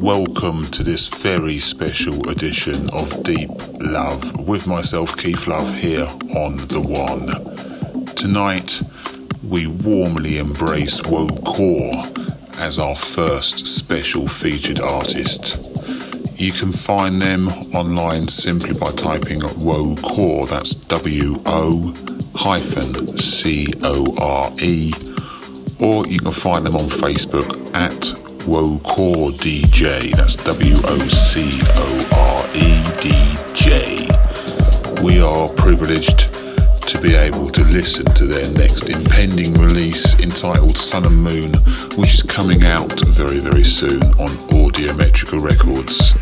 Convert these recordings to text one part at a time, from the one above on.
Welcome to this very special edition of Deep Love with myself, Keith Love, here on The One. Tonight, we warmly embrace Woe Core as our first special featured artist. You can find them online simply by typing WO-CORE, that's W O hyphen C O R E, or you can find them on Facebook at Wocore DJ, that's W O C O R E D J. We are privileged to be able to listen to their next impending release entitled Sun and Moon, which is coming out very, very soon on Audiometrica Records.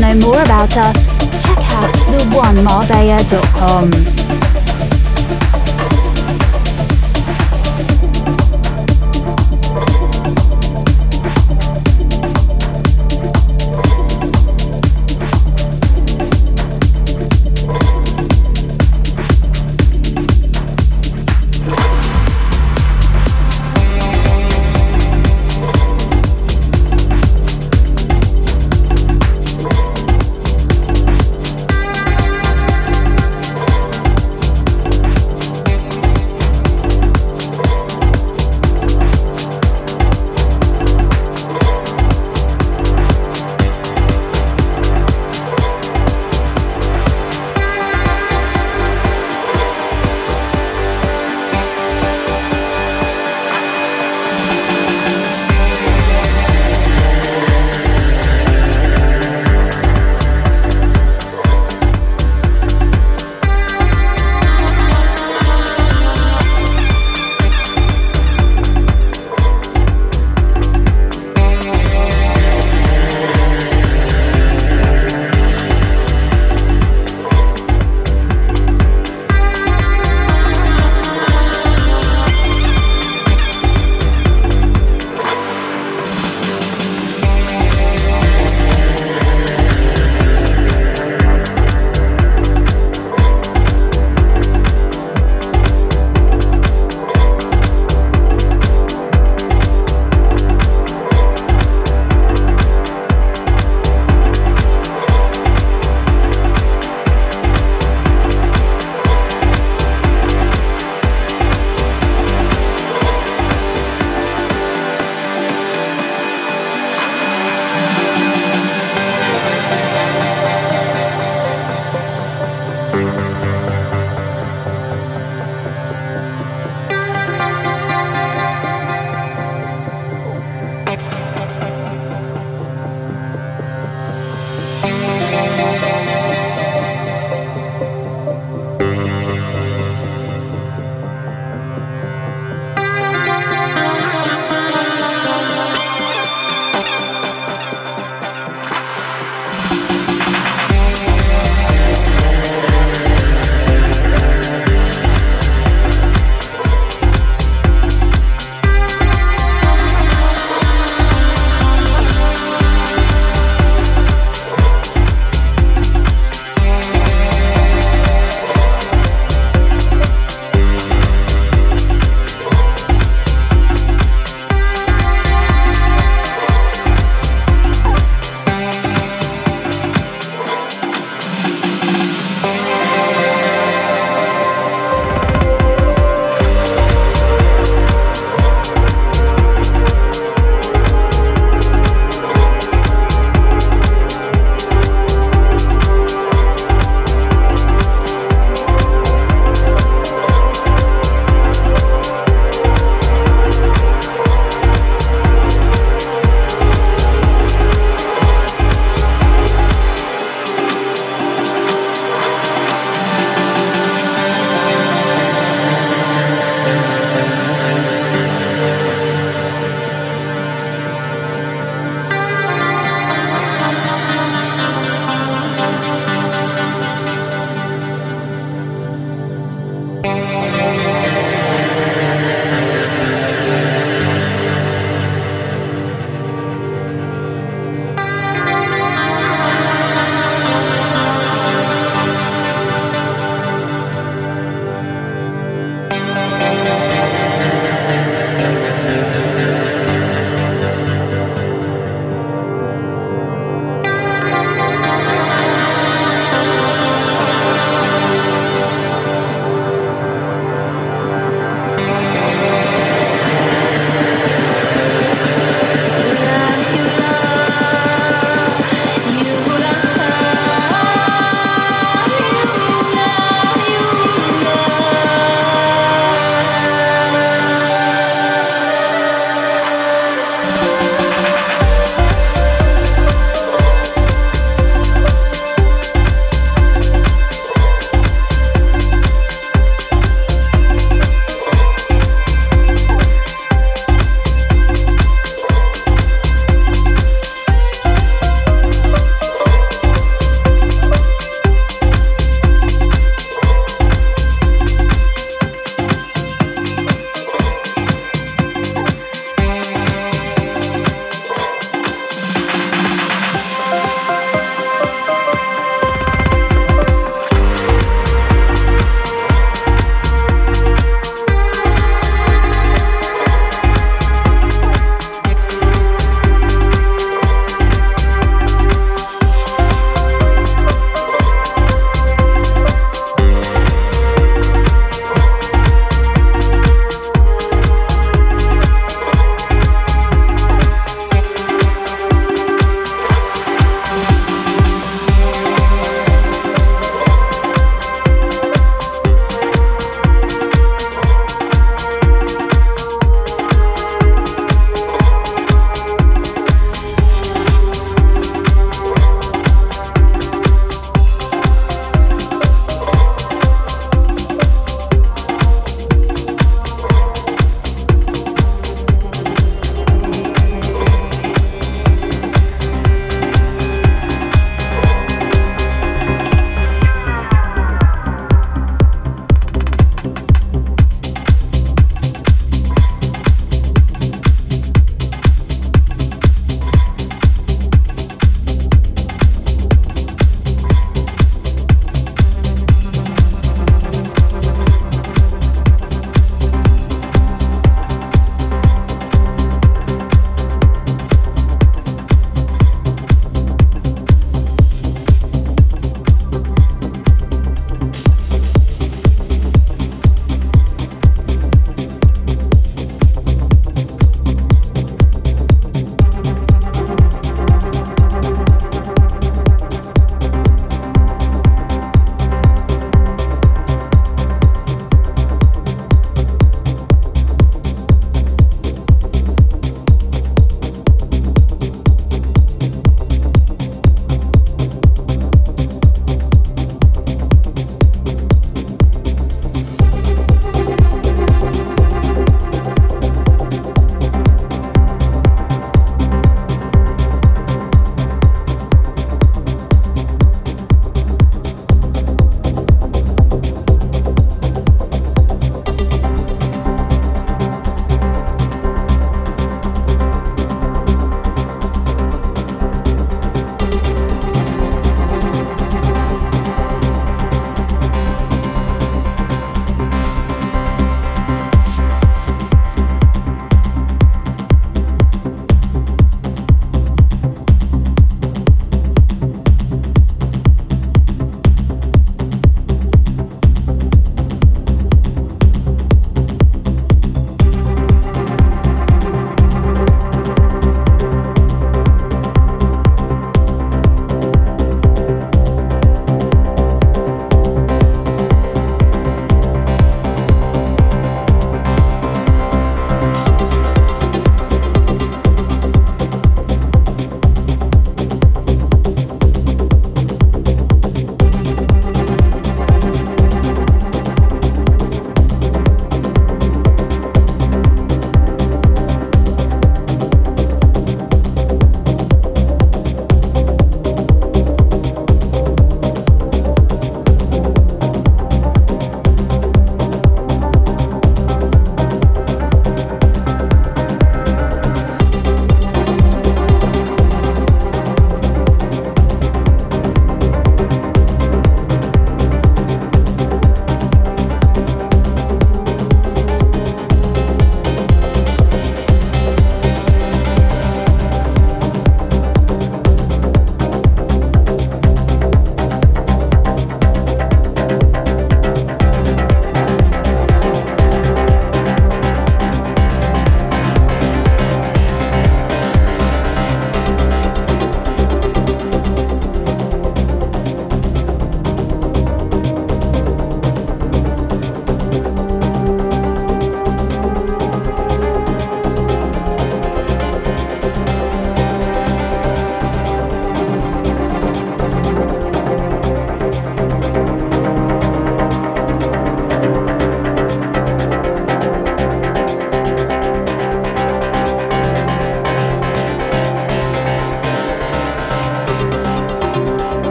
Know more about us, check out theonemarbella.com.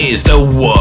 is the one.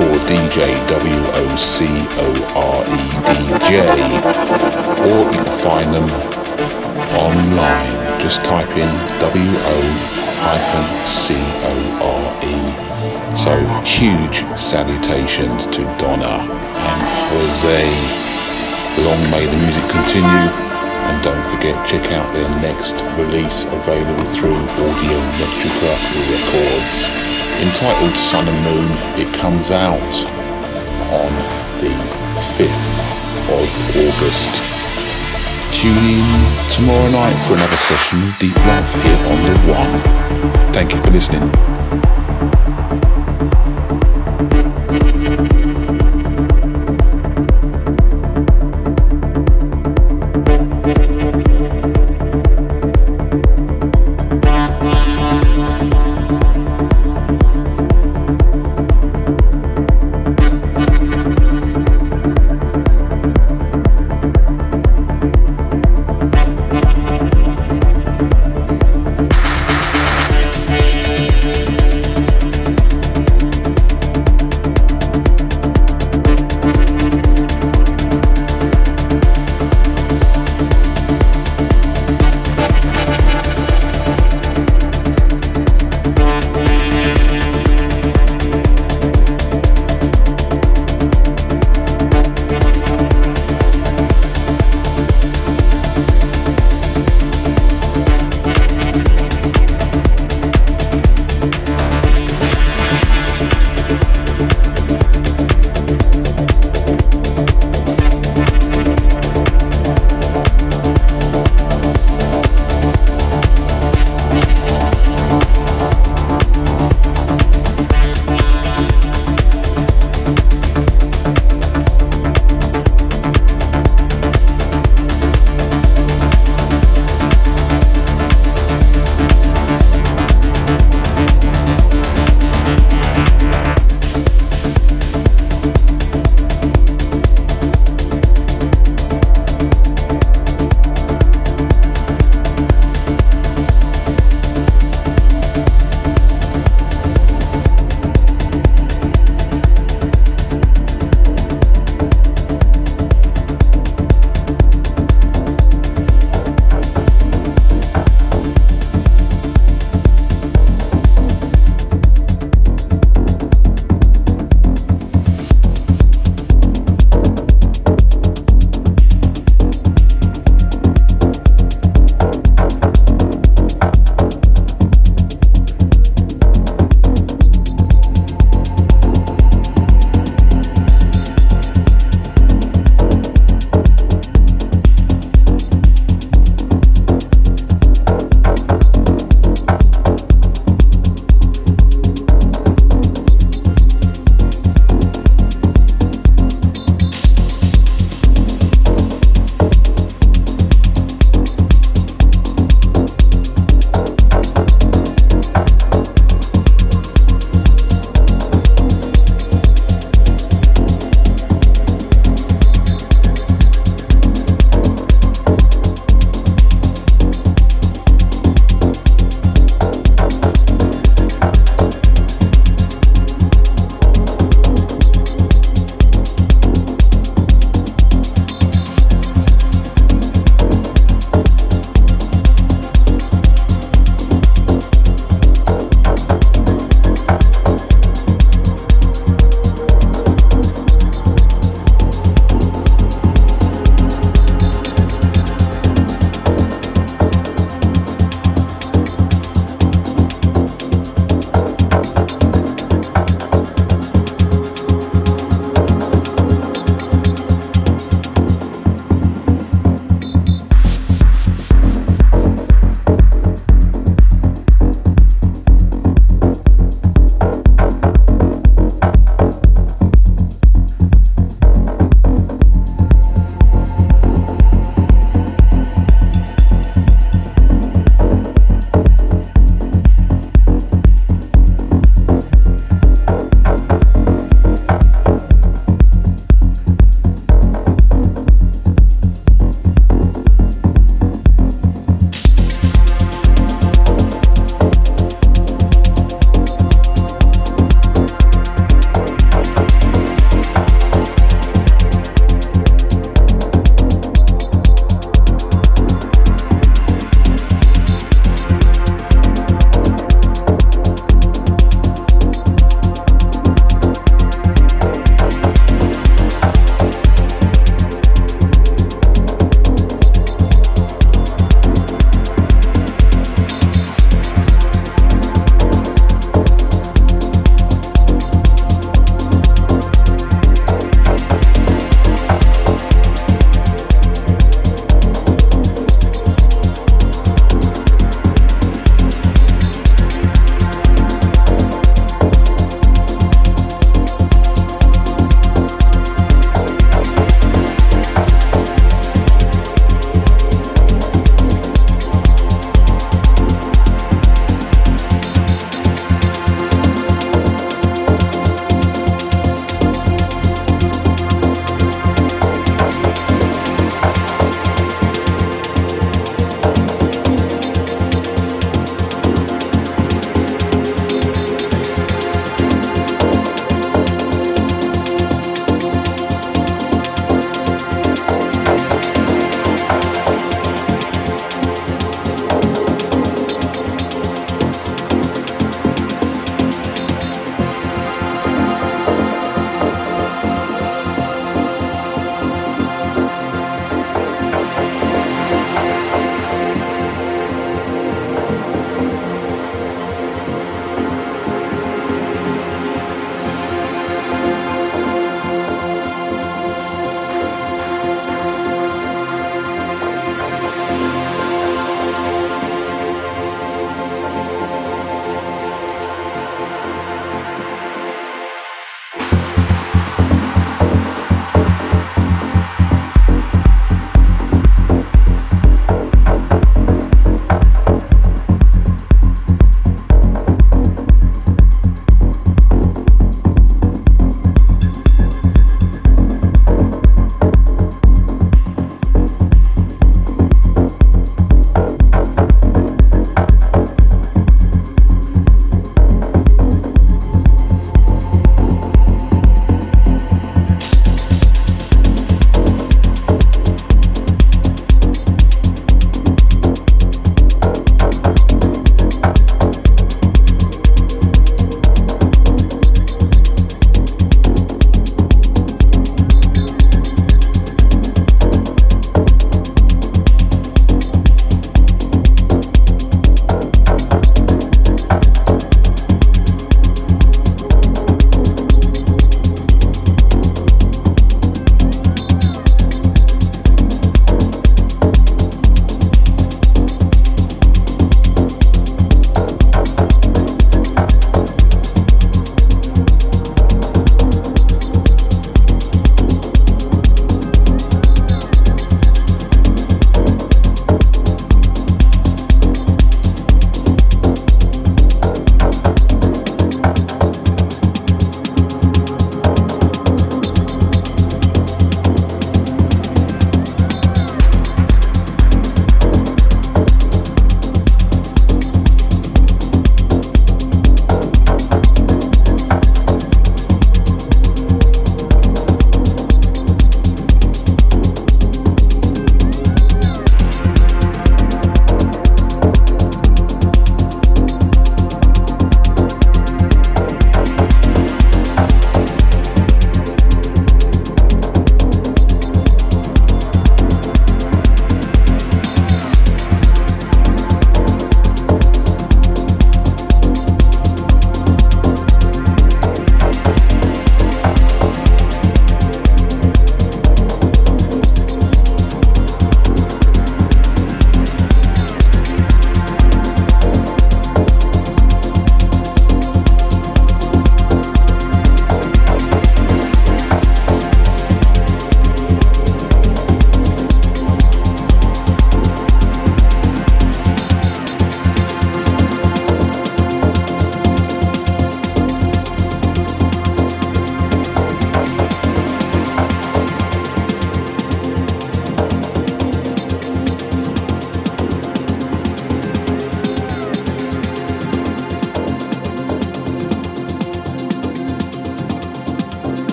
WO-CORE DJ, W-O-C-O-R-E-D-J, or you can find them online. Just type in W-O-C-O-R-E so huge salutations to Donna and Jose. Long may the music continue. And don't forget, check out their next release available through Audio Metrica Records. Entitled Sun and Moon, it comes out on the 5th of August. Tune in tomorrow night for another session of Deep Love here on The One. Thank you for listening.